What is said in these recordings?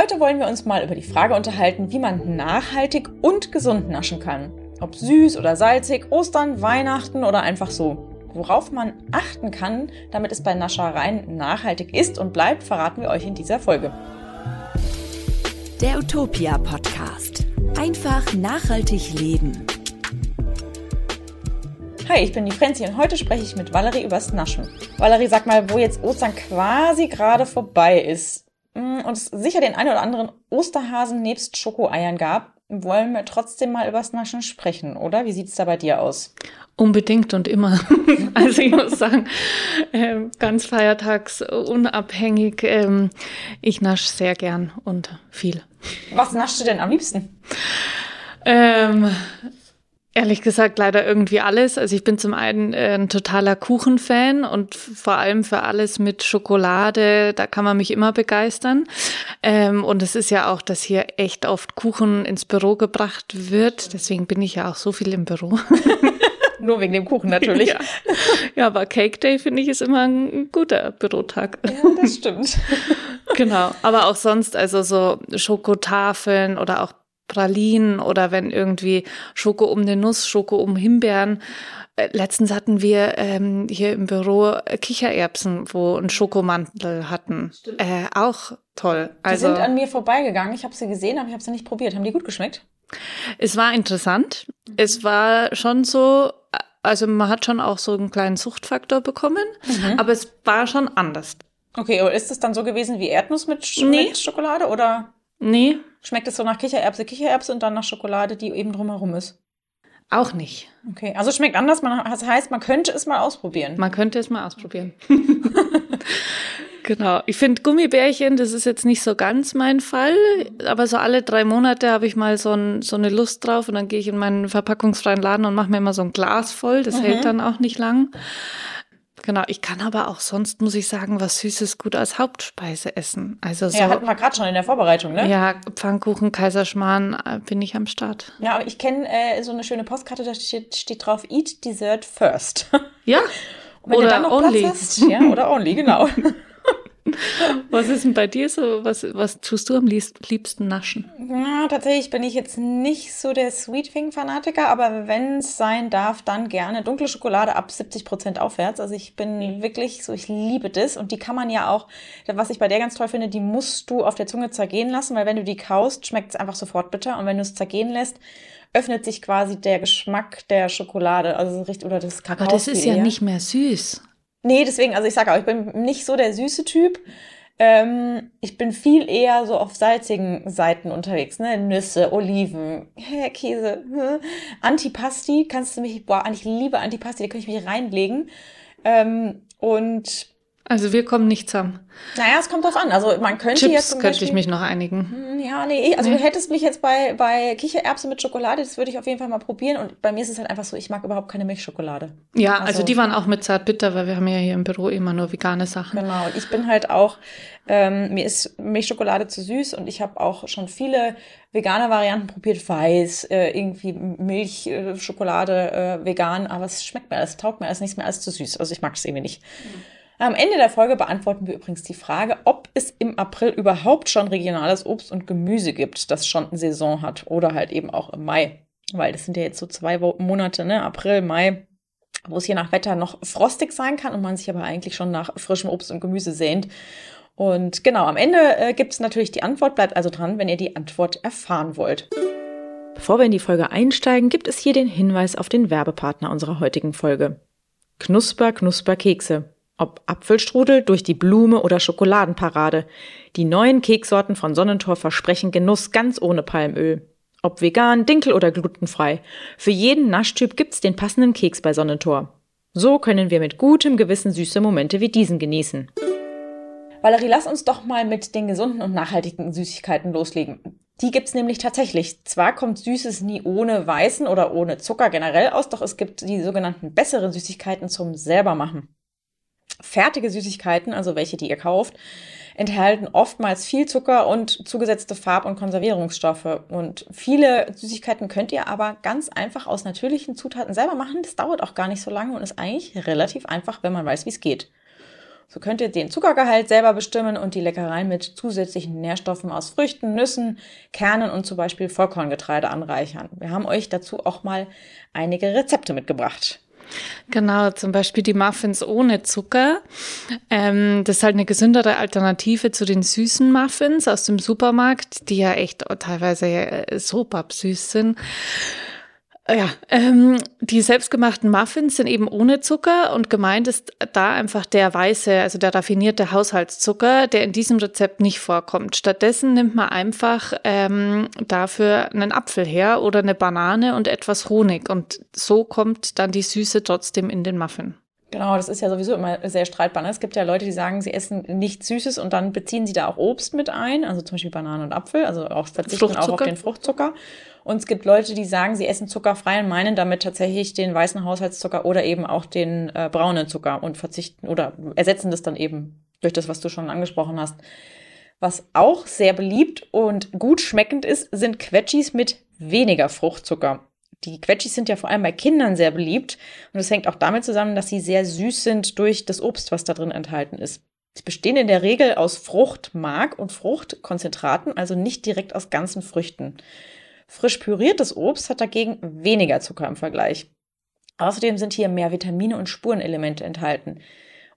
Heute wollen wir uns mal über die Frage unterhalten, wie man nachhaltig und gesund naschen kann. Ob süß oder salzig, Ostern, Weihnachten oder einfach so. Worauf man achten kann, damit es bei Naschereien nachhaltig ist und bleibt, verraten wir euch in dieser Folge. Der Utopia Podcast. Einfach nachhaltig leben. Hi, ich bin die Frenzi und heute spreche ich mit Valerie übers Naschen. Valerie, sag mal, wo jetzt Ostern quasi gerade vorbei ist und es sicher den einen oder anderen Osterhasen nebst Schokoeiern gab, wollen wir trotzdem mal übers Naschen sprechen, oder? Wie sieht es da bei dir aus? Unbedingt und immer. Also ich muss sagen, äh, ganz feiertagsunabhängig, äh, ich nasche sehr gern und viel. Was naschst du denn am liebsten? Ähm, Ehrlich gesagt, leider irgendwie alles. Also ich bin zum einen äh, ein totaler Kuchenfan und vor allem für alles mit Schokolade, da kann man mich immer begeistern. Ähm, und es ist ja auch, dass hier echt oft Kuchen ins Büro gebracht wird. Deswegen bin ich ja auch so viel im Büro. Nur wegen dem Kuchen natürlich. Ja, ja aber Cake Day finde ich ist immer ein guter Bürotag. Ja, das stimmt. genau. Aber auch sonst, also so Schokotafeln oder auch Pralinen oder wenn irgendwie Schoko um eine Nuss, Schoko um Himbeeren. Äh, letztens hatten wir ähm, hier im Büro Kichererbsen, wo ein Schokomantel hatten. Äh, auch toll. Also, die sind an mir vorbeigegangen. Ich habe sie gesehen, aber ich habe sie nicht probiert. Haben die gut geschmeckt? Es war interessant. Es war schon so, also man hat schon auch so einen kleinen Suchtfaktor bekommen, mhm. aber es war schon anders. Okay, aber ist es dann so gewesen wie Erdnuss mit, Sch nee. mit Schokolade oder? Nee. Schmeckt es so nach Kichererbse, Kichererbse und dann nach Schokolade, die eben drumherum ist? Auch nicht. Okay, also schmeckt anders. Man, das heißt, man könnte es mal ausprobieren. Man könnte es mal ausprobieren. genau. Ich finde Gummibärchen, das ist jetzt nicht so ganz mein Fall, aber so alle drei Monate habe ich mal so, ein, so eine Lust drauf und dann gehe ich in meinen verpackungsfreien Laden und mache mir immer so ein Glas voll. Das mhm. hält dann auch nicht lang. Genau, ich kann aber auch sonst, muss ich sagen, was Süßes gut als Hauptspeise essen. Also so, ja, hatten wir gerade schon in der Vorbereitung, ne? Ja, Pfannkuchen, Kaiserschmarrn äh, bin ich am Start. Ja, aber ich kenne äh, so eine schöne Postkarte, da steht, steht drauf, eat dessert first. Ja, Und wenn oder du dann noch only. Platz hast, ja, oder only, genau. was ist denn bei dir so? Was, was tust du am liebsten naschen? Ja, tatsächlich bin ich jetzt nicht so der Sweet Thing Fanatiker, aber wenn es sein darf, dann gerne dunkle Schokolade ab 70 Prozent aufwärts. Also ich bin wirklich so, ich liebe das und die kann man ja auch, was ich bei der ganz toll finde, die musst du auf der Zunge zergehen lassen, weil wenn du die kaust, schmeckt es einfach sofort bitter und wenn du es zergehen lässt, öffnet sich quasi der Geschmack der Schokolade, also richtig oder das Kakao. Aber das ist ja nicht mehr süß. Nee, deswegen, also ich sage auch, ich bin nicht so der süße Typ. Ähm, ich bin viel eher so auf salzigen Seiten unterwegs, ne? Nüsse, Oliven, hä, Käse, hm. Antipasti, kannst du mich, boah, ich liebe Antipasti, da kann ich mich reinlegen. Ähm, und also wir kommen nicht zusammen. Naja, es kommt drauf an. Also man könnte Chips jetzt zum könnte Beispiel, ich mich noch einigen. Hm, ja, nee, also nee. du hättest mich jetzt bei, bei Kichererbsen mit Schokolade, das würde ich auf jeden Fall mal probieren. Und bei mir ist es halt einfach so, ich mag überhaupt keine Milchschokolade. Ja, also, also die waren auch mit Zartbitter, weil wir haben ja hier im Büro immer nur vegane Sachen. Genau, und ich bin halt auch, ähm, mir ist Milchschokolade zu süß und ich habe auch schon viele vegane Varianten probiert, weiß, äh, irgendwie Milchschokolade, äh, vegan, aber es schmeckt mir alles, taugt mir alles nichts mehr als zu süß. Also ich mag es irgendwie nicht. Mhm. Am Ende der Folge beantworten wir übrigens die Frage, ob es im April überhaupt schon regionales Obst und Gemüse gibt, das schon eine Saison hat oder halt eben auch im Mai. Weil das sind ja jetzt so zwei Monate, ne? April, Mai, wo es je nach Wetter noch frostig sein kann und man sich aber eigentlich schon nach frischem Obst und Gemüse sehnt. Und genau, am Ende äh, gibt es natürlich die Antwort. Bleibt also dran, wenn ihr die Antwort erfahren wollt. Bevor wir in die Folge einsteigen, gibt es hier den Hinweis auf den Werbepartner unserer heutigen Folge. Knusper, Knusper Kekse. Ob Apfelstrudel durch die Blume oder Schokoladenparade. Die neuen Keksorten von Sonnentor versprechen Genuss ganz ohne Palmöl. Ob vegan, dinkel oder glutenfrei. Für jeden Naschtyp gibt's den passenden Keks bei Sonnentor. So können wir mit gutem Gewissen süße Momente wie diesen genießen. Valerie, lass uns doch mal mit den gesunden und nachhaltigen Süßigkeiten loslegen. Die gibt's nämlich tatsächlich. Zwar kommt Süßes nie ohne Weißen oder ohne Zucker generell aus, doch es gibt die sogenannten besseren Süßigkeiten zum selbermachen. Fertige Süßigkeiten, also welche, die ihr kauft, enthalten oftmals viel Zucker und zugesetzte Farb- und Konservierungsstoffe. Und viele Süßigkeiten könnt ihr aber ganz einfach aus natürlichen Zutaten selber machen. Das dauert auch gar nicht so lange und ist eigentlich relativ einfach, wenn man weiß, wie es geht. So könnt ihr den Zuckergehalt selber bestimmen und die Leckereien mit zusätzlichen Nährstoffen aus Früchten, Nüssen, Kernen und zum Beispiel Vollkorngetreide anreichern. Wir haben euch dazu auch mal einige Rezepte mitgebracht. Genau, zum Beispiel die Muffins ohne Zucker. Ähm, das ist halt eine gesündere Alternative zu den süßen Muffins aus dem Supermarkt, die ja echt teilweise äh, so süß sind. Ja, ähm, die selbstgemachten Muffins sind eben ohne Zucker und gemeint ist da einfach der weiße, also der raffinierte Haushaltszucker, der in diesem Rezept nicht vorkommt. Stattdessen nimmt man einfach ähm, dafür einen Apfel her oder eine Banane und etwas Honig und so kommt dann die Süße trotzdem in den Muffin. Genau, das ist ja sowieso immer sehr streitbar. Ne? Es gibt ja Leute, die sagen, sie essen nichts Süßes und dann beziehen sie da auch Obst mit ein, also zum Beispiel Banane und Apfel, also auch verzichten auch auf den Fruchtzucker. Und es gibt Leute, die sagen, sie essen zuckerfrei und meinen damit tatsächlich den weißen Haushaltszucker oder eben auch den äh, braunen Zucker und verzichten oder ersetzen das dann eben durch das, was du schon angesprochen hast. Was auch sehr beliebt und gut schmeckend ist, sind Quetschis mit weniger Fruchtzucker. Die Quetschis sind ja vor allem bei Kindern sehr beliebt und es hängt auch damit zusammen, dass sie sehr süß sind durch das Obst, was da drin enthalten ist. Sie bestehen in der Regel aus Fruchtmark und Fruchtkonzentraten, also nicht direkt aus ganzen Früchten. Frisch püriertes Obst hat dagegen weniger Zucker im Vergleich. Außerdem sind hier mehr Vitamine und Spurenelemente enthalten.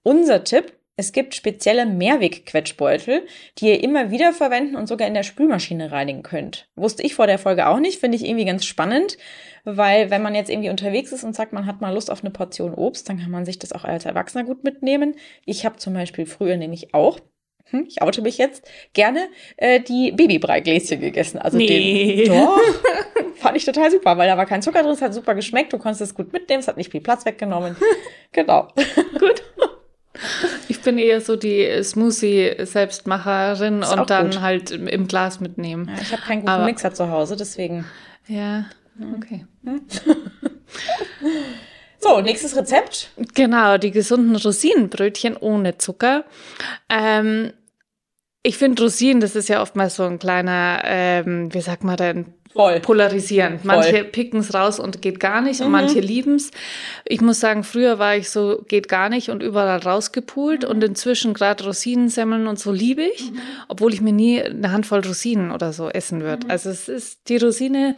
Unser Tipp, es gibt spezielle Mehrweg-Quetschbeutel, die ihr immer wieder verwenden und sogar in der Spülmaschine reinigen könnt. Wusste ich vor der Folge auch nicht, finde ich irgendwie ganz spannend, weil wenn man jetzt irgendwie unterwegs ist und sagt, man hat mal Lust auf eine Portion Obst, dann kann man sich das auch als Erwachsener gut mitnehmen. Ich habe zum Beispiel früher nämlich auch hm, ich oute mich jetzt, gerne äh, die Babybreigläschen gegessen. Also nee. den, doch, fand ich total super, weil da war kein Zucker drin, es hat super geschmeckt, du konntest es gut mitnehmen, es hat nicht viel Platz weggenommen. genau. gut. Ich bin eher so die Smoothie-Selbstmacherin und dann gut. halt im Glas mitnehmen. Ja, ich habe keinen guten Aber, Mixer zu Hause, deswegen. Ja, okay. So, nächstes Rezept. Genau, die gesunden Rosinenbrötchen ohne Zucker. Ähm, ich finde Rosinen, das ist ja oftmals so ein kleiner, ähm, wie sagt man denn, Voll. polarisierend. Manche picken es raus und geht gar nicht mhm. und manche lieben es. Ich muss sagen, früher war ich so, geht gar nicht und überall rausgepult mhm. und inzwischen gerade Rosinensemmeln und so liebe ich, mhm. obwohl ich mir nie eine Handvoll Rosinen oder so essen würde. Mhm. Also es ist die Rosine,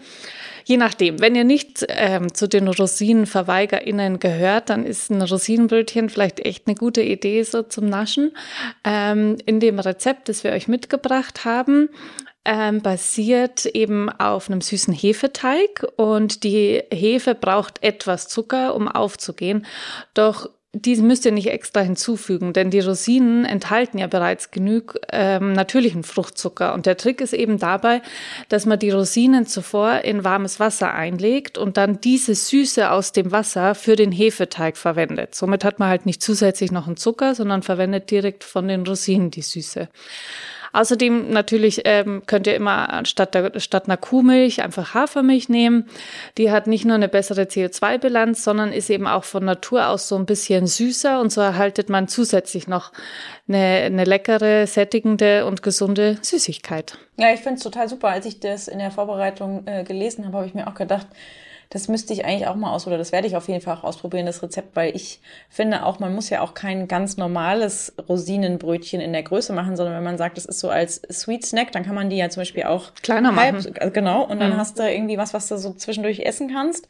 Je nachdem. Wenn ihr nicht ähm, zu den RosinenverweigerInnen gehört, dann ist ein Rosinenbrötchen vielleicht echt eine gute Idee so zum Naschen. Ähm, in dem Rezept, das wir euch mitgebracht haben, ähm, basiert eben auf einem süßen Hefeteig und die Hefe braucht etwas Zucker, um aufzugehen. Doch diese müsst ihr nicht extra hinzufügen, denn die Rosinen enthalten ja bereits genug ähm, natürlichen Fruchtzucker. Und der Trick ist eben dabei, dass man die Rosinen zuvor in warmes Wasser einlegt und dann diese Süße aus dem Wasser für den Hefeteig verwendet. Somit hat man halt nicht zusätzlich noch einen Zucker, sondern verwendet direkt von den Rosinen die Süße. Außerdem natürlich ähm, könnt ihr immer statt, der, statt einer Kuhmilch einfach Hafermilch nehmen. Die hat nicht nur eine bessere CO2-Bilanz, sondern ist eben auch von Natur aus so ein bisschen süßer und so erhaltet man zusätzlich noch eine, eine leckere, sättigende und gesunde Süßigkeit. Ja, ich finde es total super. Als ich das in der Vorbereitung äh, gelesen habe, habe ich mir auch gedacht, das müsste ich eigentlich auch mal aus, oder das werde ich auf jeden Fall auch ausprobieren, das Rezept, weil ich finde auch, man muss ja auch kein ganz normales Rosinenbrötchen in der Größe machen, sondern wenn man sagt, das ist so als Sweet Snack, dann kann man die ja zum Beispiel auch kleiner halb, machen. Genau, und dann mhm. hast du irgendwie was, was du so zwischendurch essen kannst.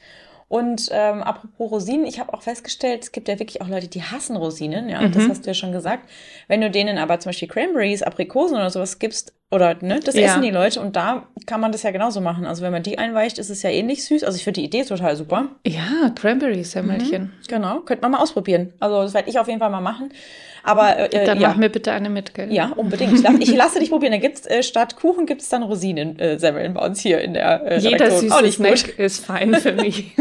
Und ähm, apropos Rosinen, ich habe auch festgestellt, es gibt ja wirklich auch Leute, die hassen Rosinen, ja, mhm. das hast du ja schon gesagt. Wenn du denen aber zum Beispiel Cranberries, Aprikosen oder sowas gibst, oder ne, das ja. essen die Leute und da kann man das ja genauso machen. Also wenn man die einweicht, ist es ja ähnlich süß. Also ich finde die Idee total super. Ja, Cranberry-Semmelchen. Mhm, genau, könnte man mal ausprobieren. Also das werde ich auf jeden Fall mal machen. Aber äh, dann ja. mach mir bitte eine mit, gell? Ja, unbedingt. Ich, lass, ich lasse dich probieren. Da gibt's äh, statt Kuchen gibt's dann Rosinen-Semmeln äh, bei uns hier in der äh, Jeder süße Snack ist fein für mich.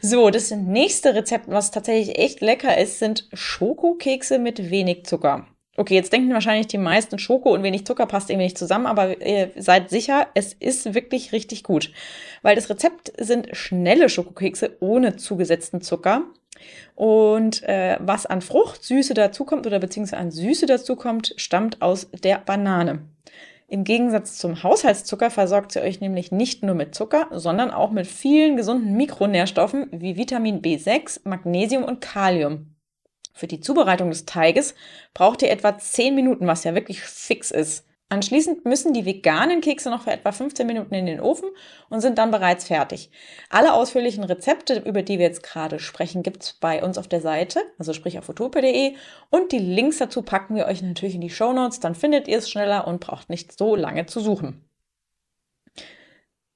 so, das nächste Rezept, was tatsächlich echt lecker ist, sind Schokokekse mit wenig Zucker. Okay, jetzt denken wahrscheinlich die meisten, Schoko und wenig Zucker passt irgendwie nicht zusammen, aber ihr seid sicher, es ist wirklich richtig gut. Weil das Rezept sind schnelle Schokokekse ohne zugesetzten Zucker. Und äh, was an Fruchtsüße dazukommt oder beziehungsweise an Süße dazukommt, stammt aus der Banane. Im Gegensatz zum Haushaltszucker versorgt sie euch nämlich nicht nur mit Zucker, sondern auch mit vielen gesunden Mikronährstoffen wie Vitamin B6, Magnesium und Kalium. Für die Zubereitung des Teiges braucht ihr etwa 10 Minuten, was ja wirklich fix ist. Anschließend müssen die veganen Kekse noch für etwa 15 Minuten in den Ofen und sind dann bereits fertig. Alle ausführlichen Rezepte, über die wir jetzt gerade sprechen, gibt es bei uns auf der Seite, also sprich auf utopia.de und die Links dazu packen wir euch natürlich in die Show Notes, dann findet ihr es schneller und braucht nicht so lange zu suchen.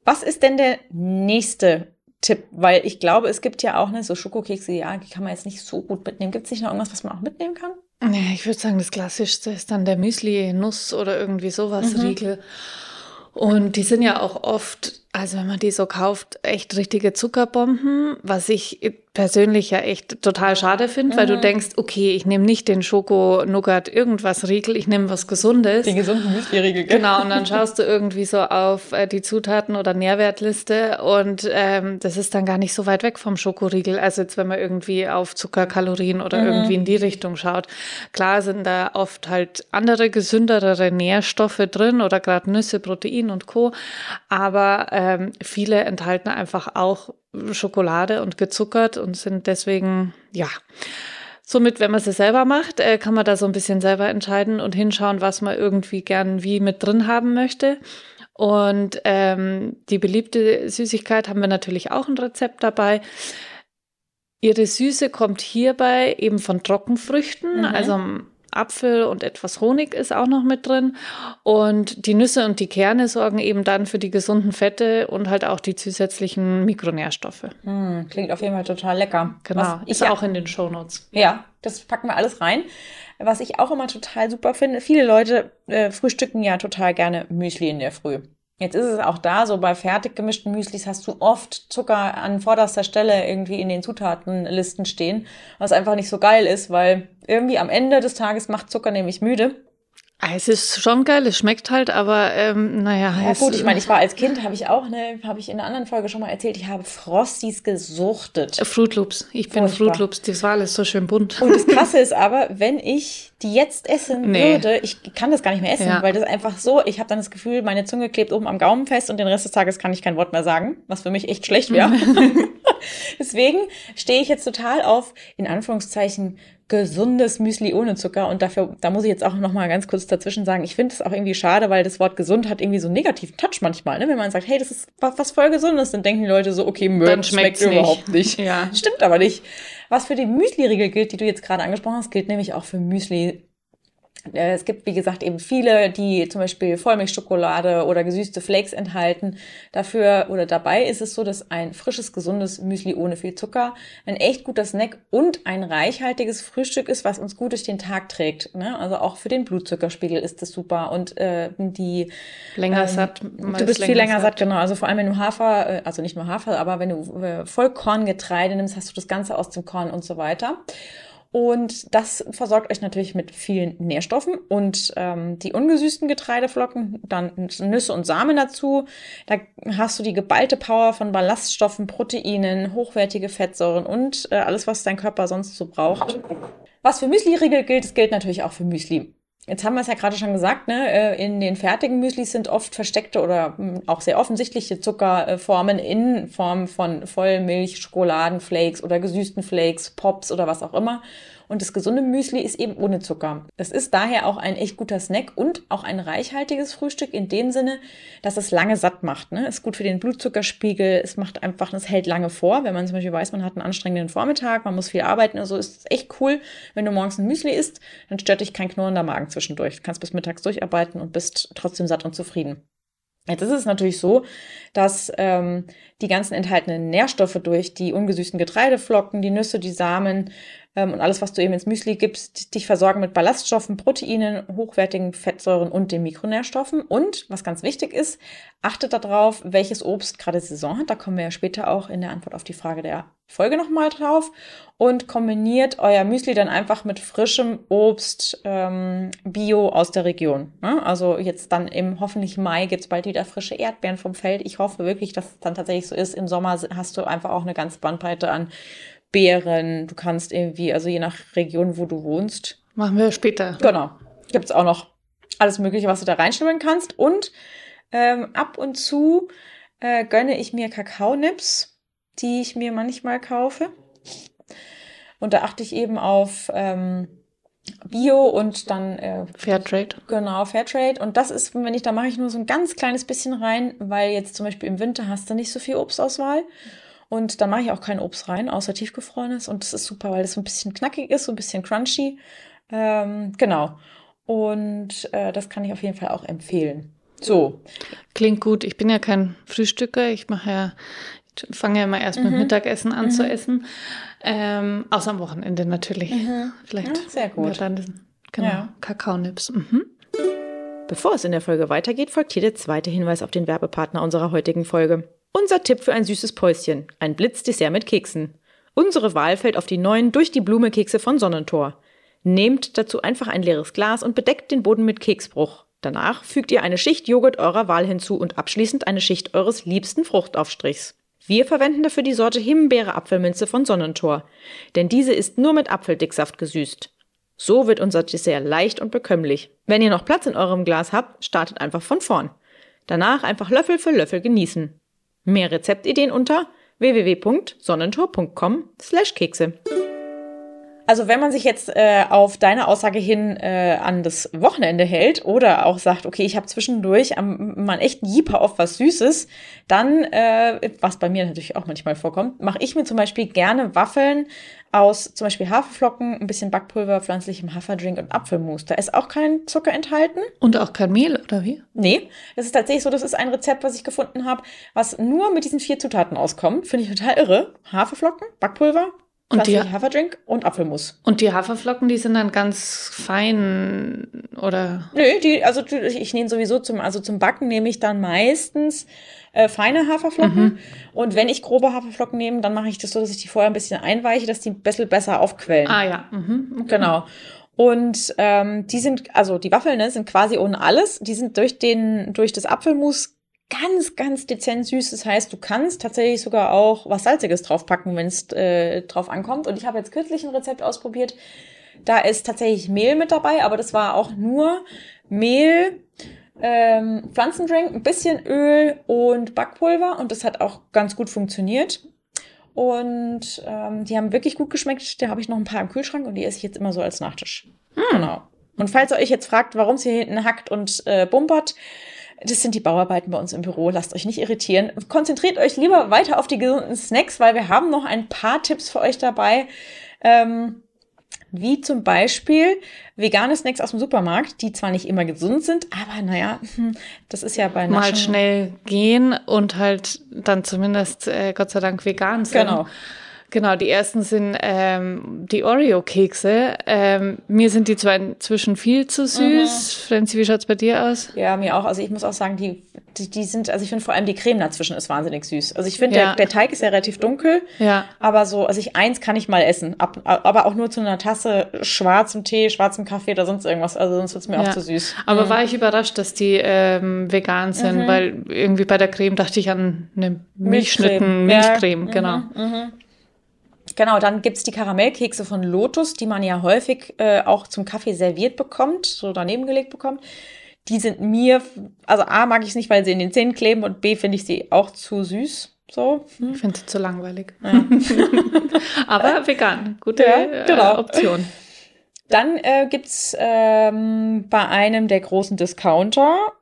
Was ist denn der nächste Tipp? Weil ich glaube, es gibt ja auch ne, so Schokokekse, ja, die kann man jetzt nicht so gut mitnehmen. Gibt es nicht noch irgendwas, was man auch mitnehmen kann? Ja, ich würde sagen, das Klassischste ist dann der Müsli, Nuss oder irgendwie sowas, mhm. Riegel. Und die sind ja auch oft, also wenn man die so kauft, echt richtige Zuckerbomben, was ich persönlich ja echt total schade finde, mhm. weil du mhm. denkst, okay, ich nehme nicht den Schoko, Nougat, irgendwas Riegel, ich nehme was Gesundes. Den gesunden Müsli-Riegel, Genau, und dann schaust du irgendwie so auf äh, die Zutaten oder Nährwertliste und ähm, das ist dann gar nicht so weit weg vom Schokoriegel. Also jetzt, wenn man irgendwie auf Zuckerkalorien oder mhm. irgendwie in die Richtung schaut. Klar sind da oft halt andere, gesündere Nährstoffe drin oder gerade Nüsse, Protein und Co. Aber ähm, viele enthalten einfach auch Schokolade und gezuckert und sind deswegen, ja, somit, wenn man sie selber macht, äh, kann man da so ein bisschen selber entscheiden und hinschauen, was man irgendwie gern wie mit drin haben möchte. Und ähm, die beliebte Süßigkeit haben wir natürlich auch ein Rezept dabei. Ihre Süße kommt hierbei eben von Trockenfrüchten, mhm. also Apfel und etwas Honig ist auch noch mit drin. Und die Nüsse und die Kerne sorgen eben dann für die gesunden Fette und halt auch die zusätzlichen Mikronährstoffe. Mm, klingt auf jeden Fall total lecker. Genau, ist ja, auch in den Shownotes. Ja, das packen wir alles rein. Was ich auch immer total super finde, viele Leute äh, frühstücken ja total gerne Müsli in der Früh. Jetzt ist es auch da, so bei fertig gemischten Müslis hast du oft Zucker an vorderster Stelle irgendwie in den Zutatenlisten stehen, was einfach nicht so geil ist, weil irgendwie am Ende des Tages macht Zucker nämlich müde. Ah, es ist schon geil, es schmeckt halt, aber ähm, naja. Ja gut, ich meine, ich war als Kind, habe ich auch, ne, habe ich in einer anderen Folge schon mal erzählt, ich habe Frosties gesuchtet. Fruit Loops, ich bin Furchtbar. Fruit Loops, das war alles so schön bunt. Und das Krasse ist aber, wenn ich die jetzt essen nee. würde, ich kann das gar nicht mehr essen, ja. weil das einfach so, ich habe dann das Gefühl, meine Zunge klebt oben am Gaumen fest und den Rest des Tages kann ich kein Wort mehr sagen, was für mich echt schlecht wäre. Deswegen stehe ich jetzt total auf, in Anführungszeichen, gesundes Müsli ohne Zucker. Und dafür, da muss ich jetzt auch noch mal ganz kurz dazwischen sagen, ich finde es auch irgendwie schade, weil das Wort gesund hat irgendwie so einen negativen Touch manchmal. Ne? Wenn man sagt, hey, das ist was, was voll Gesundes, dann denken die Leute so, okay, Müll schmeckt nicht. überhaupt nicht. Ja. Stimmt aber nicht. Was für die Müsli-Riegel gilt, die du jetzt gerade angesprochen hast, gilt nämlich auch für Müsli es gibt, wie gesagt, eben viele, die zum Beispiel Vollmilchschokolade oder gesüßte Flakes enthalten. Dafür oder dabei ist es so, dass ein frisches, gesundes Müsli ohne viel Zucker ein echt guter Snack und ein reichhaltiges Frühstück ist, was uns gut durch den Tag trägt. Ne? Also auch für den Blutzuckerspiegel ist das super und äh, die länger ähm, satt. Du bist viel länger satt. satt, genau. Also vor allem wenn du Hafer, äh, also nicht nur Hafer, aber wenn du äh, Vollkorngetreide nimmst, hast du das Ganze aus dem Korn und so weiter. Und das versorgt euch natürlich mit vielen Nährstoffen und ähm, die ungesüßten Getreideflocken, dann Nüsse und Samen dazu. Da hast du die geballte Power von Ballaststoffen, Proteinen, hochwertige Fettsäuren und äh, alles, was dein Körper sonst so braucht. Was für Müsli-Riegel gilt, das gilt natürlich auch für Müsli. Jetzt haben wir es ja gerade schon gesagt, ne? Äh, in den fertigen Müslis sind oft versteckte oder hm, auch sehr offensichtliche Zuckerformen in Form von Vollmilch, Schokoladenflakes oder gesüßten Flakes, Pops oder was auch immer. Und das gesunde Müsli ist eben ohne Zucker. Es ist daher auch ein echt guter Snack und auch ein reichhaltiges Frühstück in dem Sinne, dass es lange satt macht. Ne? Ist gut für den Blutzuckerspiegel. Es macht einfach, es hält lange vor. Wenn man zum Beispiel weiß, man hat einen anstrengenden Vormittag, man muss viel arbeiten, also ist es echt cool, wenn du morgens ein Müsli isst, dann stört dich kein knurrender Magen zwischendurch. Du kannst bis mittags durcharbeiten und bist trotzdem satt und zufrieden. Jetzt ist es natürlich so, dass ähm, die ganzen enthaltenen Nährstoffe durch die ungesüßten Getreideflocken, die Nüsse, die Samen und alles, was du eben ins Müsli gibst, dich versorgen mit Ballaststoffen, Proteinen, hochwertigen Fettsäuren und den Mikronährstoffen. Und was ganz wichtig ist, achtet darauf, welches Obst gerade Saison hat. Da kommen wir ja später auch in der Antwort auf die Frage der Folge nochmal drauf. Und kombiniert euer Müsli dann einfach mit frischem Obst ähm, Bio aus der Region. Ne? Also jetzt dann im hoffentlich Mai gibt's bald wieder frische Erdbeeren vom Feld. Ich hoffe wirklich, dass es dann tatsächlich so ist. Im Sommer hast du einfach auch eine ganz Bandbreite an Beeren. Du kannst irgendwie, also je nach Region, wo du wohnst. Machen wir später. Genau. Gibt es auch noch alles Mögliche, was du da reinschnibbeln kannst. Und ähm, ab und zu äh, gönne ich mir Kakaonips, die ich mir manchmal kaufe. Und da achte ich eben auf ähm, Bio und dann äh, Fairtrade. Genau, Fairtrade. Und das ist, wenn ich, da mache ich nur so ein ganz kleines bisschen rein, weil jetzt zum Beispiel im Winter hast du nicht so viel Obstauswahl. Und da mache ich auch kein Obst rein, außer tiefgefrorenes. Und das ist super, weil das so ein bisschen knackig ist, so ein bisschen crunchy. Ähm, genau. Und äh, das kann ich auf jeden Fall auch empfehlen. So. Klingt gut. Ich bin ja kein Frühstücker. Ich mache ja, ich fange ja immer erst mit Mhm. Mittagessen an Mhm. zu essen. Ähm, außer am Wochenende natürlich. Mhm. Vielleicht. Ja, sehr gut. Dann, genau. Ja. Kakaonips. Mhm. Bevor es in der Folge weitergeht, folgt hier der zweite Hinweis auf den Werbepartner unserer heutigen Folge. Unser Tipp für ein süßes Päuschen. Ein Blitzdessert mit Keksen. Unsere Wahl fällt auf die neuen durch die Blume Kekse von Sonnentor. Nehmt dazu einfach ein leeres Glas und bedeckt den Boden mit Keksbruch. Danach fügt ihr eine Schicht Joghurt eurer Wahl hinzu und abschließend eine Schicht eures liebsten Fruchtaufstrichs. Wir verwenden dafür die Sorte Himbeere Apfelminze von Sonnentor, denn diese ist nur mit Apfeldicksaft gesüßt. So wird unser Dessert leicht und bekömmlich. Wenn ihr noch Platz in eurem Glas habt, startet einfach von vorn. Danach einfach Löffel für Löffel genießen. Mehr Rezeptideen unter www.sonnentor.com/kekse. Also wenn man sich jetzt äh, auf deine Aussage hin äh, an das Wochenende hält oder auch sagt, okay, ich habe zwischendurch am, mal einen echten Jeeper auf was Süßes, dann, äh, was bei mir natürlich auch manchmal vorkommt, mache ich mir zum Beispiel gerne Waffeln aus zum Beispiel Haferflocken, ein bisschen Backpulver, pflanzlichem Haferdrink und Apfelmus. Da ist auch kein Zucker enthalten. Und auch kein Mehl, oder wie? Nee, das ist tatsächlich so, das ist ein Rezept, was ich gefunden habe, was nur mit diesen vier Zutaten auskommt. Finde ich total irre. Haferflocken, Backpulver, Und die- Haferdrink und Apfelmus. Und die Haferflocken, die sind dann ganz fein, oder? Nö, die, also ich nehme sowieso zum, also zum Backen nehme ich dann meistens äh, feine Haferflocken. Mhm. Und wenn ich grobe Haferflocken nehme, dann mache ich das so, dass ich die vorher ein bisschen einweiche, dass die ein bisschen besser aufquellen. Ah ja. Mhm. okay. Genau. Und ähm, die sind, also die Waffeln ne, sind quasi ohne alles. Die sind durch den, durch das Apfelmus ganz, ganz dezent süß. Das heißt, du kannst tatsächlich sogar auch was Salziges draufpacken, wenn es äh, drauf ankommt. Und ich habe jetzt kürzlich ein Rezept ausprobiert. Da ist tatsächlich Mehl mit dabei, aber das war auch nur Mehl, ähm, Pflanzendrink, ein bisschen Öl und Backpulver. Und das hat auch ganz gut funktioniert. Und ähm, die haben wirklich gut geschmeckt. Da habe ich noch ein paar im Kühlschrank und die esse ich jetzt immer so als Nachtisch. Genau. Und falls ihr euch jetzt fragt, warum es hier hinten hackt und äh, bumpert, das sind die Bauarbeiten bei uns im Büro. Lasst euch nicht irritieren. Konzentriert euch lieber weiter auf die gesunden Snacks, weil wir haben noch ein paar Tipps für euch dabei. Ähm, wie zum Beispiel vegane Snacks aus dem Supermarkt, die zwar nicht immer gesund sind, aber naja, hm, das ist ja bei Mal Naschen- schnell gehen und halt dann zumindest äh, Gott sei Dank vegan sind. Genau. Genau, die ersten sind ähm, die Oreo-Kekse. Ähm, mir sind die zwar inzwischen viel zu süß. Franzi, wie schaut's bei dir aus? Ja, mir auch. Also ich muss auch sagen, die, die, die sind, also ich finde vor allem die Creme dazwischen ist wahnsinnig süß. Also ich finde, Ja. der, der Teig ist ja relativ dunkel, Ja. aber so, also ich eins kann ich mal essen, ab, aber auch nur zu einer Tasse schwarzem Tee, schwarzem Kaffee oder sonst irgendwas. Also sonst wird's mir auch Ja. zu süß. Aber Mhm. war ich überrascht, dass die ähm, vegan sind, weil irgendwie bei der Creme dachte ich an eine Milchschnitten, Milchcreme, Ja, genau. Genau, dann gibt's die Karamellkekse von Lotus, die man ja häufig äh, auch zum Kaffee serviert bekommt, so daneben gelegt bekommt. Die sind mir, also A mag ich es nicht, weil sie in den Zähnen kleben und B finde ich sie auch zu süß. So. Hm. Ich finde sie zu langweilig. Ja. Aber vegan, gute Ja, genau. äh, Option. Dann äh, gibt's ähm, bei einem der großen Discounter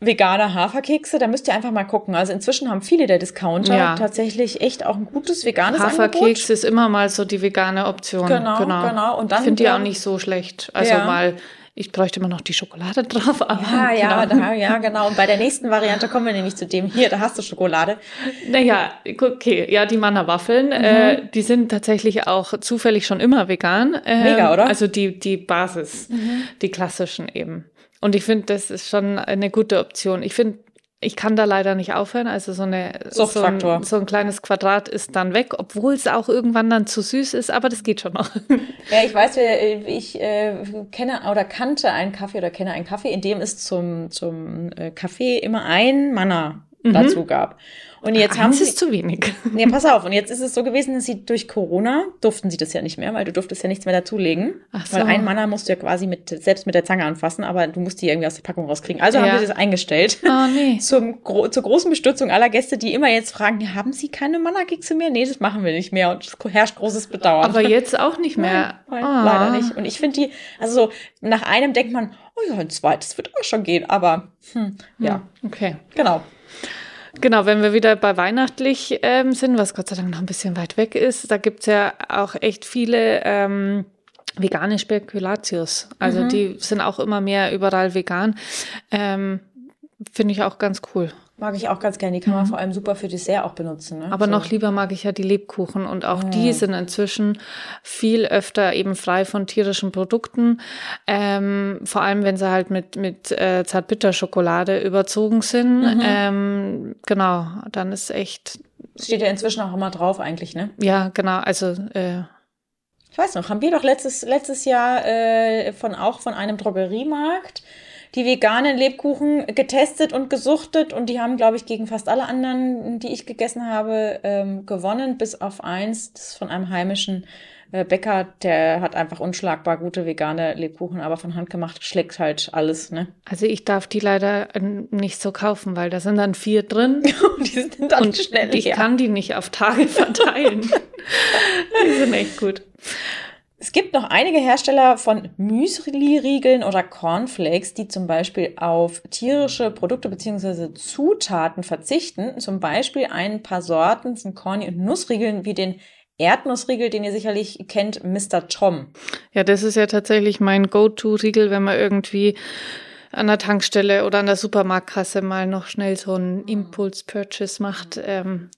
vegane Haferkekse. Da müsst ihr einfach mal gucken. Also inzwischen haben viele der Discounter Ja. tatsächlich echt auch ein gutes veganes Haferkeks Angebot. ist immer mal so die vegane Option. Genau, genau. Und dann, ich finde die auch nicht so schlecht. Also Ja. mal, ich bräuchte immer noch die Schokolade drauf. Aber Ja, ja, genau. da, ja, genau. Und bei der nächsten Variante kommen wir nämlich zu dem hier, da hast du Schokolade. Naja, okay, ja, die Manna-Waffeln, äh, die sind tatsächlich auch zufällig schon immer vegan. Ähm, Mega, oder? Also die, die Basis, die klassischen eben. Und ich finde, das ist schon eine gute Option. Ich finde, ich kann da leider nicht aufhören. Also so, eine, so, ein, so ein kleines Quadrat ist dann weg, obwohl es auch irgendwann dann zu süß ist, aber das geht schon noch. Ja, ich weiß, wer- ich äh, kenne oder kannte einen Kaffee oder kenne einen Kaffee, in dem ist zum, zum äh, Kaffee immer ein Manna mhm. dazu gab. Und jetzt Eins haben sie ist zu wenig. Nee, pass auf. Und jetzt ist es so gewesen, dass sie durch Corona durften sie das ja nicht mehr, weil du durftest ja nichts mehr dazulegen. Ach so. Weil ein Manner musst du ja quasi mit, selbst mit der Zange anfassen, aber du musst die irgendwie aus der Packung rauskriegen. Also haben Ja. sie das eingestellt. Oh nee. Zum, gro zur großen Bestürzung aller Gäste, die immer jetzt fragen, haben Sie keine Mannerkekse mehr? Nee, das machen wir nicht mehr. Und es herrscht großes Bedauern. Aber jetzt auch nicht mehr. Nein, Ah. leider nicht. Und ich finde die, also so, nach einem denkt man, oh ja, ein zweites wird auch schon gehen. Aber, hm, ja, Okay. genau. Genau, wenn wir wieder bei weihnachtlich ähm, sind, was Gott sei Dank noch ein bisschen weit weg ist, da gibt's ja auch echt viele ähm, vegane Spekulatius. Also die sind auch immer mehr überall vegan. Ähm, Finde ich auch ganz cool. Mag ich auch ganz gerne. Die kann man vor allem super für Dessert auch benutzen. Ne? Mhm. Aber so. noch lieber mag ich ja die Lebkuchen und auch die sind inzwischen viel öfter eben frei von tierischen Produkten. Ähm, vor allem, wenn sie halt mit, mit äh, Zartbitterschokolade überzogen sind. Ähm, genau, dann ist echt, Steht ja inzwischen auch immer drauf eigentlich, ne? ja, genau, also äh, Ich weiß noch, haben wir doch letztes, letztes Jahr äh, von auch von einem Drogeriemarkt die veganen Lebkuchen getestet und gesuchtet und die haben, glaube ich, gegen fast alle anderen, die ich gegessen habe, ähm, gewonnen, bis auf eins, das ist von einem heimischen äh, Bäcker, der hat einfach unschlagbar gute vegane Lebkuchen, aber von Hand gemacht schlägt halt alles, ne? Also ich darf die leider äh, nicht so kaufen, weil da sind dann vier drin Und die sind dann und schnell ich leer. kann die nicht auf Tage verteilen. die sind echt gut. Es gibt noch einige Hersteller von Müsli-Riegeln oder Cornflakes, die zum Beispiel auf tierische Produkte bzw. Zutaten verzichten. Zum Beispiel ein paar Sorten von Corny- und Nussriegeln wie den Erdnussriegel, den ihr sicherlich kennt, Mr. Tom. Ja, das ist ja tatsächlich mein Go-To-Riegel, wenn man irgendwie an der Tankstelle oder an der Supermarktkasse mal noch schnell so einen Impuls-Purchase macht. Ähm,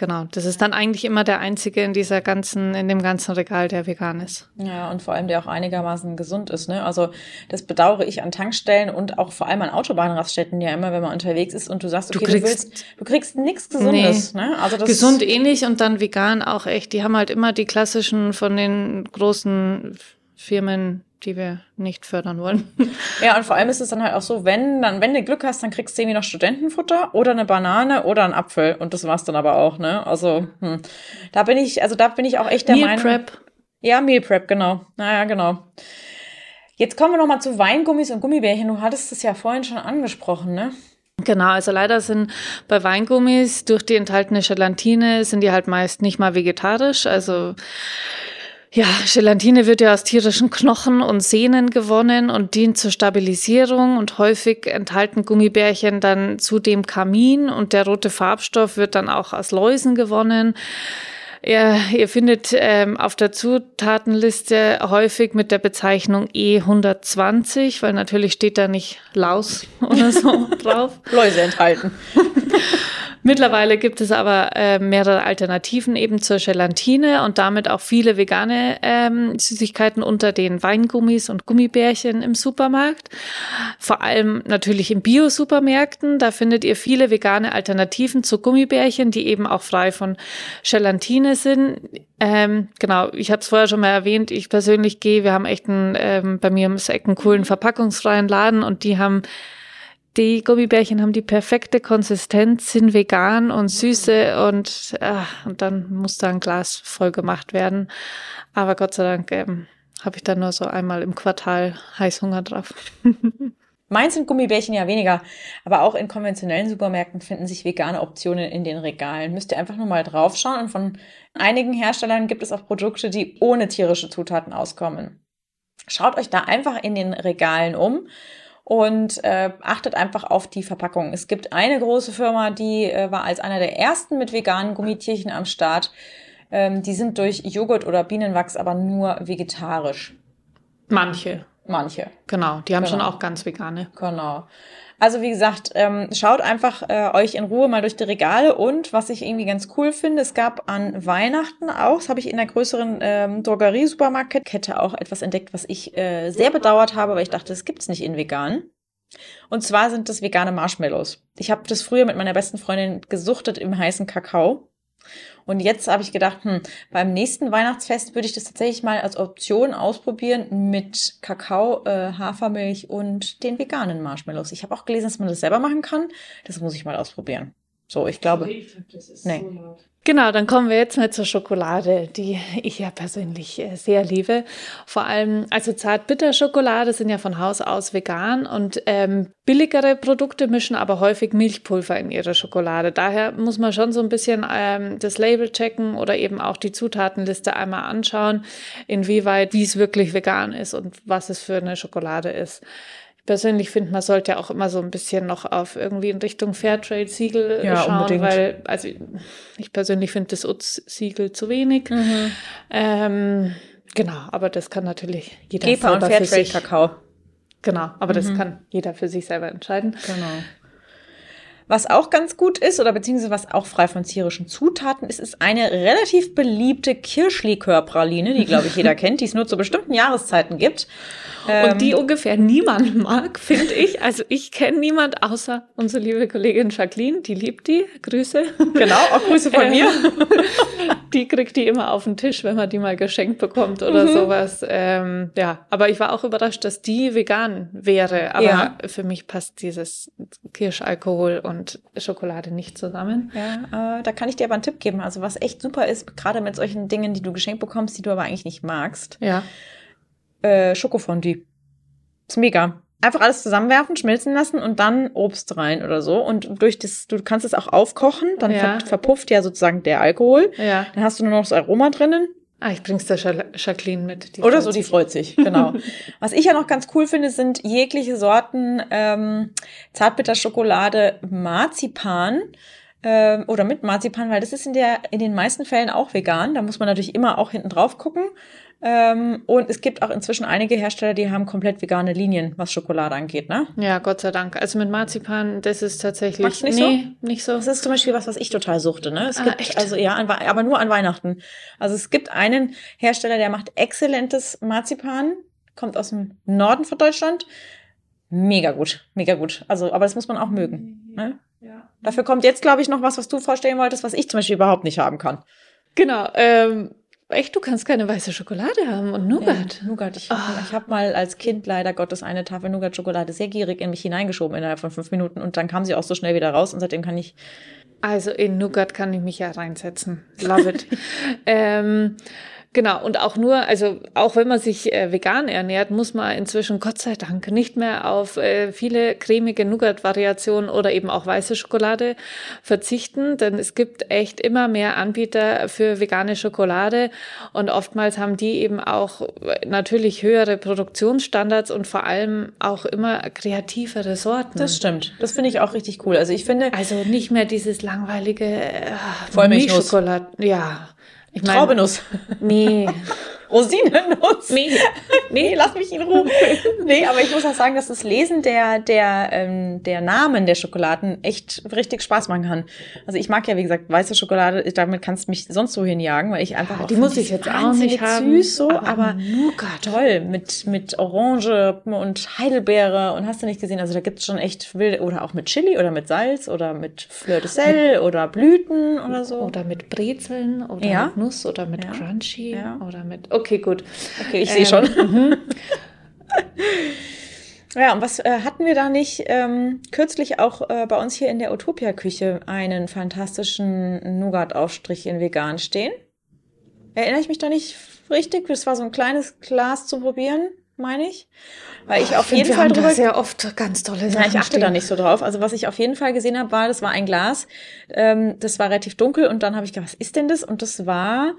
genau, das ist dann eigentlich immer der einzige in dieser ganzen, in dem ganzen Regal, der vegan ist. Ja, und vor allem der auch einigermaßen gesund ist. Ne? Also das bedauere ich an Tankstellen und auch vor allem an Autobahnraststätten ja immer, wenn man unterwegs ist und du sagst, Du okay, du, kriegst- willst, du kriegst nichts Gesundes. Ne? Also das Gesund eh nicht und dann vegan auch echt. Die haben halt immer die klassischen von den großen Firmen, die wir nicht fördern wollen. Ja, und vor allem ist es dann halt auch so, wenn, dann, wenn du Glück hast, dann kriegst du irgendwie noch Studentenfutter oder eine Banane oder einen Apfel. Und das war's dann aber auch, ne? Also, hm. Da bin ich, also da bin ich auch echt der Meal Meinung. Prep. Ja, Meal Prep, genau. Naja, genau. Jetzt kommen wir noch mal zu Weingummis und Gummibärchen. Du hattest es ja vorhin schon angesprochen, ne? Genau, also leider sind bei Weingummis durch die enthaltene Gelatine sind die halt meist nicht mal vegetarisch. Also ja, Gelatine wird ja aus tierischen Knochen und Sehnen gewonnen und dient zur Stabilisierung und häufig enthalten Gummibärchen dann zudem Kamin und der rote Farbstoff wird dann auch aus Läusen gewonnen. Ja, ihr findet ähm, auf der Zutatenliste häufig mit der Bezeichnung E120, weil natürlich steht da nicht Laus oder so drauf. Läuse enthalten. Mittlerweile gibt es aber äh, mehrere Alternativen eben zur Gelatine und damit auch viele vegane ähm, Süßigkeiten unter den Weingummis und Gummibärchen im Supermarkt. Vor allem natürlich in Bio-Supermärkten. Da findet ihr viele vegane Alternativen zu Gummibärchen, die eben auch frei von Gelatine sind. Ähm, genau, ich habe es vorher schon mal erwähnt. Ich persönlich gehe, wir haben echt einen, ähm, bei mir im Eck einen coolen verpackungsfreien Laden und die haben die Gummibärchen haben die perfekte Konsistenz, sind vegan und süße und, ah, und dann muss da ein Glas voll gemacht werden. Aber Gott sei Dank ähm, habe ich dann nur so einmal im Quartal Heißhunger drauf. Meins sind Gummibärchen ja weniger, aber auch in konventionellen Supermärkten finden sich vegane Optionen in den Regalen. Müsst ihr einfach nur mal draufschauen und von einigen Herstellern gibt es auch Produkte, die ohne tierische Zutaten auskommen. Schaut euch da einfach in den Regalen um und äh, achtet einfach auf die Verpackung. Es gibt eine große Firma, die äh, war als einer der ersten mit veganen Gummitierchen am Start. Ähm, die sind durch Joghurt oder Bienenwachs aber nur vegetarisch. Manche, Manche. genau. Die haben Genau. schon auch ganz vegane. Genau. Also wie gesagt, ähm, schaut einfach äh, euch in Ruhe mal durch die Regale und was ich irgendwie ganz cool finde, es gab an Weihnachten auch, das habe ich in der größeren ähm, Drogerie-Supermarktkette auch etwas entdeckt, was ich äh, sehr bedauert habe, weil ich dachte, das gibt's nicht in vegan. Und zwar sind das vegane Marshmallows. Ich habe das früher mit meiner besten Freundin gesuchtet im heißen Kakao. Und jetzt habe ich gedacht, hm, beim nächsten Weihnachtsfest würde ich das tatsächlich mal als Option ausprobieren mit Kakao, äh, Hafermilch und den veganen Marshmallows. Ich habe auch gelesen, dass man das selber machen kann. Das muss ich mal ausprobieren. So, ich glaube. Ich das ist nee. so laut. Genau, dann kommen wir jetzt mal zur Schokolade, die ich ja persönlich äh, sehr liebe. Vor allem, also Zartbitterschokolade sind ja von Haus aus vegan und ähm, billigere Produkte mischen aber häufig Milchpulver in ihre Schokolade. Daher muss man schon so ein bisschen ähm, das Label checken oder eben auch die Zutatenliste einmal anschauen, inwieweit, wie es wirklich vegan ist und was es für eine Schokolade ist persönlich finde, man sollte auch immer so ein bisschen noch auf irgendwie in Richtung Fairtrade-Siegel ja, schauen, unbedingt. weil, also ich persönlich finde das UTS-Siegel zu wenig. Mhm. Ähm, genau, aber das kann natürlich jeder Gepa und Fairtrade-Kakao. Genau, aber mhm. das kann jeder für sich selber entscheiden. Genau. Was auch ganz gut ist, oder beziehungsweise was auch frei von tierischen Zutaten ist, ist eine relativ beliebte Kirschlikörpraline, die, glaube ich, jeder kennt, die es nur zu bestimmten Jahreszeiten gibt. Und die ähm, ungefähr niemand mag, finde ich. Also ich kenne niemand außer unsere liebe Kollegin Jacqueline, die liebt die. Grüße. Genau, auch Grüße von mir. die kriegt die immer auf den Tisch, wenn man die mal geschenkt bekommt oder mhm. sowas. Ähm, ja, aber ich war auch überrascht, dass die vegan wäre. Aber ja. für mich passt dieses Kirschalkohol und Schokolade nicht zusammen. Ja, äh, da kann ich dir aber einen Tipp geben. Also was echt super ist, gerade mit solchen Dingen, die du geschenkt bekommst, die du aber eigentlich nicht magst. Ja äh, Schokofondue. Ist mega. Einfach alles zusammenwerfen, schmilzen lassen und dann Obst rein oder so. Und durch das, du kannst es auch aufkochen, dann ja. verpufft ja sozusagen der Alkohol. Ja. Dann hast du nur noch das Aroma drinnen. Ah, ich bring's der Jacqueline mit. Oder so, die freut sich, genau. Was ich ja noch ganz cool finde, sind jegliche Sorten ähm, Zartbitterschokolade Marzipan ähm, oder mit Marzipan, weil das ist in der in den meisten Fällen auch vegan. Da muss man natürlich immer auch hinten drauf gucken. Ähm, und es gibt auch inzwischen einige Hersteller, die haben komplett vegane Linien, was Schokolade angeht, ne? Ja, Gott sei Dank. Also mit Marzipan, das ist tatsächlich nicht nee, so? nicht so. Das ist zum Beispiel was, was ich total suchte, ne? Es ah, gibt echt? also ja, an, aber nur an Weihnachten. Also es gibt einen Hersteller, der macht exzellentes Marzipan, kommt aus dem Norden von Deutschland. Mega gut, mega gut. Also, aber das muss man auch mögen. Ne? Ja. Dafür kommt jetzt, glaube ich, noch was, was du vorstellen wolltest, was ich zum Beispiel überhaupt nicht haben kann. Genau. Ähm, Echt, du kannst keine weiße Schokolade haben und Nougat. Ja, Nougat. Ich, oh. ich habe mal als Kind leider Gottes eine Tafel Nougat-Schokolade sehr gierig in mich hineingeschoben innerhalb von fünf Minuten und dann kam sie auch so schnell wieder raus und seitdem kann ich. Also in Nougat kann ich mich ja reinsetzen. Love it. ähm, Genau, und auch nur, also auch wenn man sich äh, vegan ernährt, muss man inzwischen Gott sei Dank nicht mehr auf äh, viele cremige Nougat-Variationen oder eben auch weiße Schokolade verzichten, denn es gibt echt immer mehr Anbieter für vegane Schokolade und oftmals haben die eben auch äh, natürlich höhere Produktionsstandards und vor allem auch immer kreativere Sorten. Das stimmt. Das finde ich auch richtig cool. Also ich finde. Also nicht mehr dieses langweilige äh, Vollmilchnuss. Ja. Ich mein, Traubenuss. Nee. Rosinennuss. Nee. nee, lass mich in Ruhe. nee, aber ich muss auch sagen, dass das Lesen der, der, ähm, der Namen der Schokoladen echt richtig Spaß machen kann. Also ich mag ja, wie gesagt, weiße Schokolade, damit kannst du mich sonst so hinjagen, weil ich einfach auch Die muss ich jetzt auch nicht haben. süß so, aber, aber toll. Mit, mit Orange und Heidelbeere und hast du nicht gesehen, also da gibt's schon echt wilde, oder auch mit Chili oder mit Salz oder mit Fleur de Sel oder Blüten oder so. Oder mit Brezeln oder ja. mit Nuss oder mit ja. Crunchy ja. oder mit Okay, gut. Okay, ich ähm, sehe schon. Mhm. Ja, und was äh, hatten wir da nicht ähm, kürzlich auch äh, bei uns hier in der Utopia-Küche einen fantastischen Nougat-Aufstrich in vegan stehen? Erinnere ich mich da nicht richtig? Das war so ein kleines Glas zu probieren, meine ich. Weil ich oh, auf ich jeden find, Fall wir drüber sehr oft ganz tolle Sachen. Ja, ich achte stehen. da nicht so drauf. Also was ich auf jeden Fall gesehen habe, war, das war ein Glas. Ähm, das war relativ dunkel und dann habe ich gedacht, was ist denn das? Und das war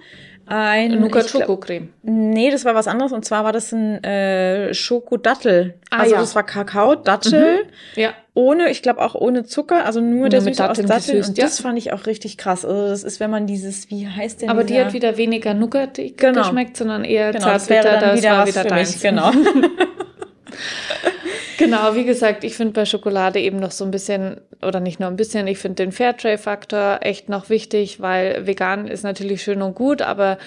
ein Nougat Schokocreme. Nee, das war was anderes und zwar war das ein äh, Schokodattel. Ah, also ja. das war Kakao, Dattel. Mhm. Ja. Ohne, ich glaube auch ohne Zucker, also nur, nur der Süße aus Datteln. Gesüßt, und ja. das fand ich auch richtig krass. Also das ist, wenn man dieses, wie heißt denn Aber die hat wieder weniger Nougat genau. geschmeckt, sondern eher genau, zartbitter. Das, wäre dann wieder das war wieder deins. Mich, genau. Genau, wie gesagt, ich finde bei Schokolade eben noch so ein bisschen, oder nicht nur ein bisschen, ich finde den Fairtrade-Faktor echt noch wichtig, weil vegan ist natürlich schön und gut, aber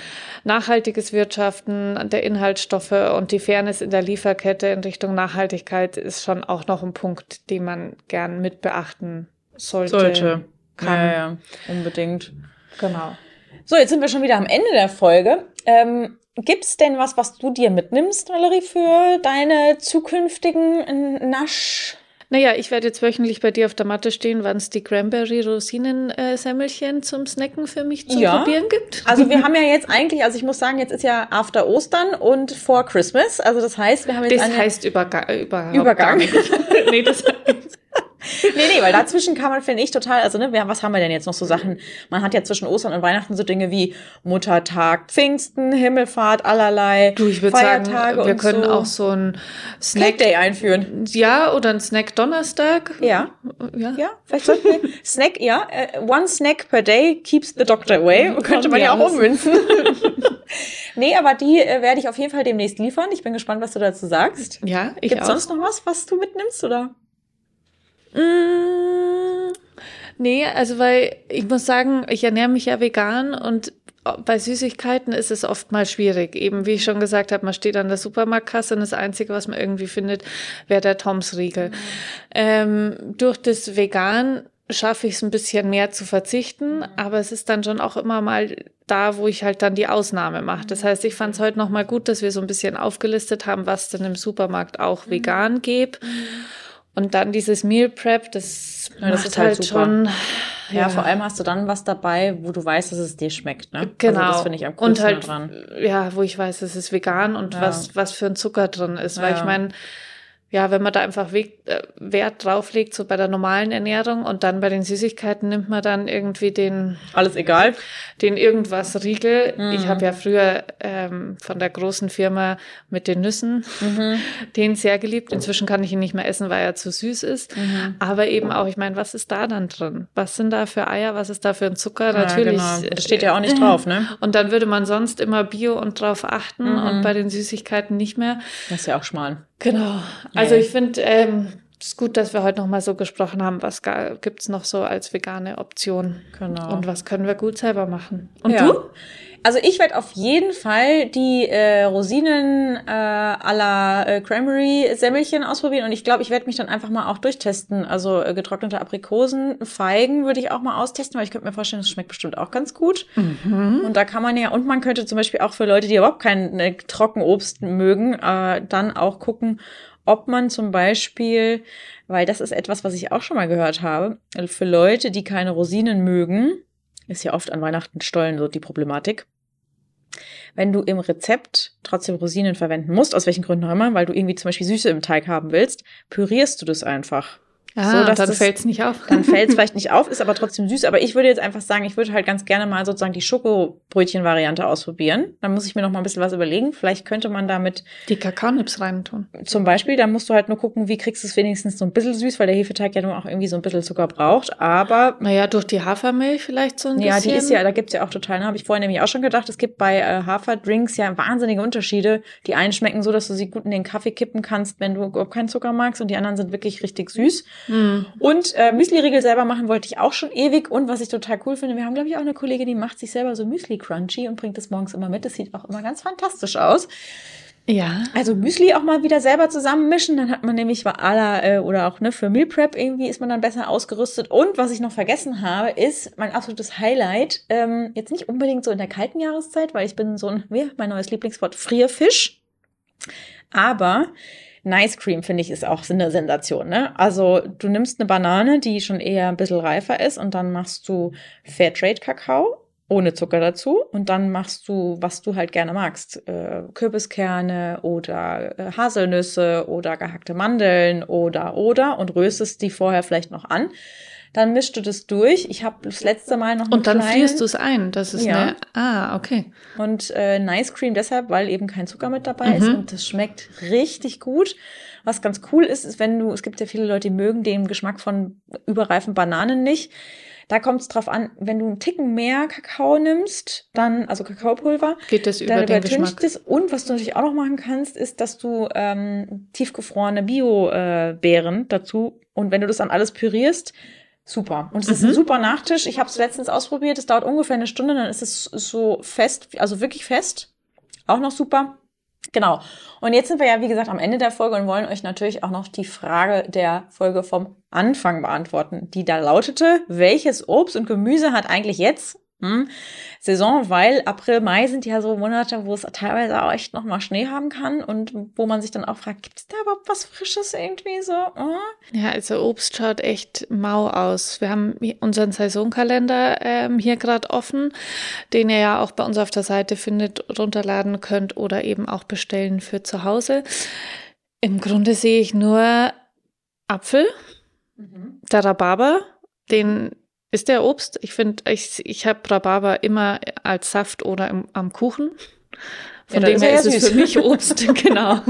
nachhaltiges Wirtschaften der Inhaltsstoffe und die Fairness in der Lieferkette in Richtung Nachhaltigkeit ist schon auch noch ein Punkt, den man gern mit beachten sollte. Sollte. Kann. Ja, ja, unbedingt. Genau. So, jetzt sind wir schon wieder am Ende der Folge. Ähm, Gibt es denn was, was du dir mitnimmst, Valerie, für deine zukünftigen Nasch? Naja, ich werde jetzt wöchentlich bei dir auf der Matte stehen, wann es die Cranberry-Rosinen-Semmelchen zum Snacken für mich zu Ja. probieren gibt. Also wir haben ja jetzt eigentlich, also ich muss sagen, jetzt ist ja after Ostern und vor Christmas. Also das heißt, wir haben jetzt Das heißt Überga Übergang. nicht. nee, das Nee, nee, weil dazwischen kann man, finde ich, total, also ne, wir, was haben wir denn jetzt noch so Sachen? Man hat ja zwischen Ostern und Weihnachten so Dinge wie Muttertag, Pfingsten, Himmelfahrt, allerlei Du, ich würde sagen, wir können so. auch so ein Snack Day einführen. ja, oder ein Snack Donnerstag. Ja, Ja. ja, vielleicht sollten wir Snack, ja, äh, one snack per day keeps the doctor away. Könnte man ja auch ummünzen. nee, aber die äh, werde ich auf jeden Fall demnächst liefern. Ich bin gespannt, was du dazu sagst. Ja, ich Gibt auch. sonst noch was, was du mitnimmst, oder? Mm, nee, also weil ich muss sagen, ich ernähre mich ja vegan und bei Süßigkeiten ist es oft mal schwierig. Eben wie ich schon gesagt habe, man steht an der Supermarktkasse und das Einzige, was man irgendwie findet, wäre der Toms-Riegel. Ähm, durch das Vegan schaffe ich es ein bisschen mehr zu verzichten, aber es ist dann schon auch immer mal da, wo ich halt dann die Ausnahme mache. Das heißt, ich fand es heute noch mal gut, dass wir so ein bisschen aufgelistet haben, was denn im Supermarkt auch vegan gibt. Und dann dieses Meal Prep, das, Ja, das ist halt halt, schon. Ja, vor allem hast du dann was dabei, wo du weißt, dass es dir schmeckt, ne? Genau. Also das finde ich am und coolsten halt, dran. ja, wo ich weiß, es ist vegan und Ja. was, was für ein Zucker drin ist. Weil Ja. ich meine, ja, wenn man da einfach Weg, äh, Wert drauf legt, so bei der normalen Ernährung und dann bei den Süßigkeiten nimmt man dann irgendwie den, Alles egal. den irgendwas Riegel. Mhm. Ich habe ja früher ähm, von der großen Firma mit den Nüssen Mhm. den sehr geliebt. Inzwischen kann ich ihn nicht mehr essen, weil er zu süß ist. Mhm. Aber eben auch, ich meine, was ist da dann drin? Was sind da für Eier? Was ist da für ein Zucker? Natürlich. Ja, genau. Das steht ja auch nicht drauf, ne? Und dann würde man sonst immer Bio und drauf achten Mhm. und bei den Süßigkeiten nicht mehr. Das ist ja auch schmal. Genau. Also ich finde, ähm, es ist gut, dass wir heute noch mal so gesprochen haben, was gibt es noch so als vegane Option Genau. und was können wir gut selber machen. Und ja. du? Also ich werde auf jeden Fall die äh, Rosinen äh, à la äh, Cranberry-Semmelchen ausprobieren und ich glaube, ich werde mich dann einfach mal auch durchtesten. Also äh, getrocknete Aprikosen, Feigen würde ich auch mal austesten, weil ich könnte mir vorstellen, das schmeckt bestimmt auch ganz gut. Und da kann man ja, und man könnte zum Beispiel auch für Leute, die überhaupt kein äh, Trockenobst mögen, äh, dann auch gucken, ob man zum Beispiel, weil das ist etwas, was ich auch schon mal gehört habe, für Leute, die keine Rosinen mögen, ist ja oft an Weihnachten Stollen so die Problematik. Wenn du im Rezept trotzdem Rosinen verwenden musst, aus welchen Gründen auch immer, weil du irgendwie zum Beispiel Süße im Teig haben willst, pürierst du das einfach. Ah, So, dann fällt es nicht auf. Dann fällt es vielleicht nicht auf, ist aber trotzdem süß. Aber ich würde jetzt einfach sagen, ich würde halt ganz gerne mal sozusagen die Schokobrötchen-Variante ausprobieren. Dann muss ich mir noch mal ein bisschen was überlegen. Vielleicht könnte man damit Die Kakaonips reintun. zum Beispiel, da musst du halt nur gucken, wie kriegst du es wenigstens so ein bisschen süß, weil der Hefeteig ja nur auch irgendwie so ein bisschen Zucker braucht. Aber Naja, durch die Hafermilch vielleicht so ein ja, bisschen. die ist ja, da gibt's ja auch total, ne, habe ich vorhin nämlich auch schon gedacht, es gibt bei äh, Haferdrinks ja wahnsinnige Unterschiede. Die einen schmecken so, dass du sie gut in den Kaffee kippen kannst, wenn du überhaupt keinen Zucker magst und die anderen sind wirklich richtig süß. Hm. Und äh, Müsli-Riegel selber machen wollte ich auch schon ewig und was ich total cool finde, wir haben glaube ich auch eine Kollegin, die macht sich selber so Müsli-Crunchy und bringt das morgens immer mit. Das sieht auch immer ganz fantastisch aus. Ja. Also Müsli auch mal wieder selber zusammenmischen, dann hat man nämlich bei aller äh, oder auch ne für Meal Prep irgendwie ist man dann besser ausgerüstet. Und was ich noch vergessen habe, ist mein absolutes Highlight. Ähm, jetzt nicht unbedingt so in der kalten Jahreszeit, weil ich bin so ein, wie mein neues Lieblingswort, Frierfisch. Aber Nice Cream finde ich ist auch eine Sensation. Ne? Also du nimmst eine Banane, die schon eher ein bisschen reifer ist, und dann machst du Fairtrade Kakao ohne Zucker dazu und dann machst du, was du halt gerne magst, äh, Kürbiskerne oder äh, Haselnüsse oder gehackte Mandeln oder oder und röstest die vorher vielleicht noch an. Dann mischst du das durch. Ich habe das letzte Mal noch Und dann kleine- frierst du es ein. Das ist Ja. eine. Ah, okay. und äh, Nice Cream deshalb, weil eben kein Zucker mit dabei ist Mhm. und das schmeckt richtig gut. Was ganz cool ist, ist, wenn du, es gibt ja viele Leute, die mögen den Geschmack von überreifen Bananen nicht. Da kommt es drauf an, wenn du einen Ticken mehr Kakao nimmst, dann, also Kakaopulver, Geht das über dann den Geschmack? es. Und was du natürlich auch noch machen kannst, ist, dass du ähm, tiefgefrorene Bio-Beeren dazu und wenn du das dann alles pürierst, super. Und es ist Mhm. ein super Nachtisch. Ich habe es letztens ausprobiert. Es dauert ungefähr eine Stunde, dann ist es so fest, also wirklich fest. Auch noch super. Genau. Und jetzt sind wir ja, wie gesagt, am Ende der Folge und wollen euch natürlich auch noch die Frage der Folge vom Anfang beantworten, die da lautete, welches Obst und Gemüse hat eigentlich jetzt hm, Saison, weil April, Mai sind ja so Monate, wo es teilweise auch echt nochmal Schnee haben kann und wo man sich dann auch fragt, gibt es da überhaupt was Frisches irgendwie so? Oh? Ja, also Obst schaut echt mau aus. Wir haben unseren Saisonkalender ähm, hier gerade offen, den ihr ja auch bei uns auf der Seite findet, runterladen könnt oder eben auch bestellen für zu Hause. Im Grunde sehe ich nur Apfel, mhm. der Rhabarber, den ist der Obst? Ich finde, ich, ich habe Rhabarber immer als Saft oder im, am Kuchen. Von ja, dem her ist, es für mich Obst, genau.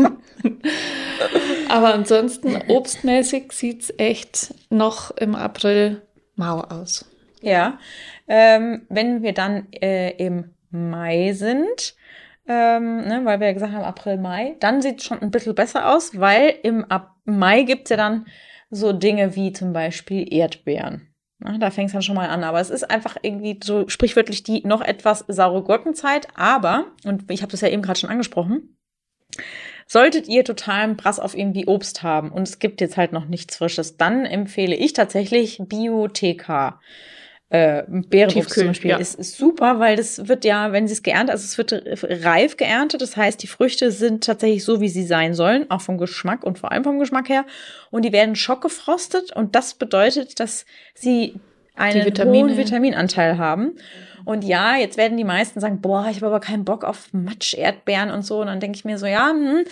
Aber ansonsten, obstmäßig sieht es echt noch im April mau aus. Ja, ähm, wenn wir dann äh, im Mai sind, ähm, ne, weil wir ja gesagt haben April, Mai, dann sieht es schon ein bisschen besser aus, weil im Ab Mai gibt's ja dann so Dinge wie zum Beispiel Erdbeeren. Na, da fängt es dann schon mal an. Aber es ist einfach irgendwie so sprichwörtlich die noch etwas saure Gurkenzeit. Aber, und ich habe das ja eben gerade schon angesprochen, solltet ihr totalen Brass auf irgendwie Obst haben und es gibt jetzt halt noch nichts Frisches, dann empfehle ich tatsächlich Biotheka äh, Beerenobst zum Beispiel ja. ist, ist super, weil das wird ja, wenn sie es geerntet, also es wird reif geerntet, das heißt, die Früchte sind tatsächlich so, wie sie sein sollen, auch vom Geschmack und vor allem vom Geschmack her. Und die werden schockgefrostet und das bedeutet, dass sie einen hohen Vitaminanteil haben. Und ja, jetzt werden die meisten sagen, boah, ich habe aber keinen Bock auf Matsch-Erdbeeren und so. Und dann denke ich mir so, ja, hm,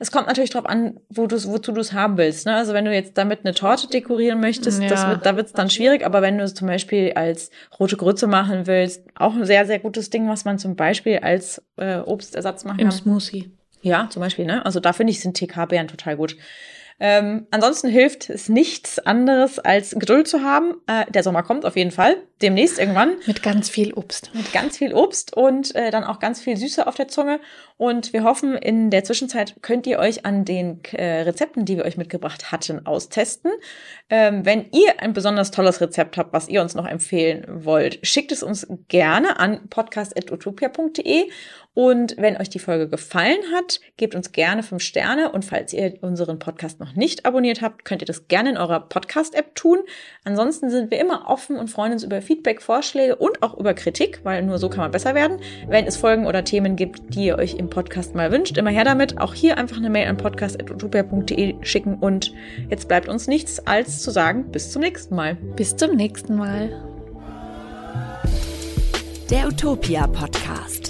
es kommt natürlich drauf an, wo du's, wozu du es haben willst. Ne? Also wenn du jetzt damit eine Torte dekorieren möchtest, ja. das wird, da wird es dann schwierig. Aber wenn du es zum Beispiel als rote Grütze machen willst, auch ein sehr, sehr gutes Ding, was man zum Beispiel als äh, Obstersatz machen Im kann. Im Smoothie. Ja, zum Beispiel, ne? Also da finde ich, sind TK-Beeren total gut. Ähm, ansonsten hilft es nichts anderes, als Geduld zu haben. Äh, der Sommer kommt auf jeden Fall. Demnächst irgendwann. Mit ganz viel Obst. Mit ganz viel Obst und äh, dann auch ganz viel Süße auf der Zunge. Und wir hoffen, in der Zwischenzeit könnt ihr euch an den äh, Rezepten, die wir euch mitgebracht hatten, austesten. Ähm, wenn ihr ein besonders tolles Rezept habt, was ihr uns noch empfehlen wollt, schickt es uns gerne an podcast.utopia.de und wenn euch die Folge gefallen hat, gebt uns gerne fünf Sterne. Und falls ihr unseren Podcast noch nicht abonniert habt, könnt ihr das gerne in eurer Podcast-App tun. Ansonsten sind wir immer offen und freuen uns über Feedback, Vorschläge und auch über Kritik, weil nur so kann man besser werden. Wenn es Folgen oder Themen gibt, die ihr euch im Podcast mal wünscht, immer her damit. Auch hier einfach eine Mail an podcast.utopia.de schicken. Und jetzt bleibt uns nichts als zu sagen, bis zum nächsten Mal. Bis zum nächsten Mal. Der Utopia Podcast.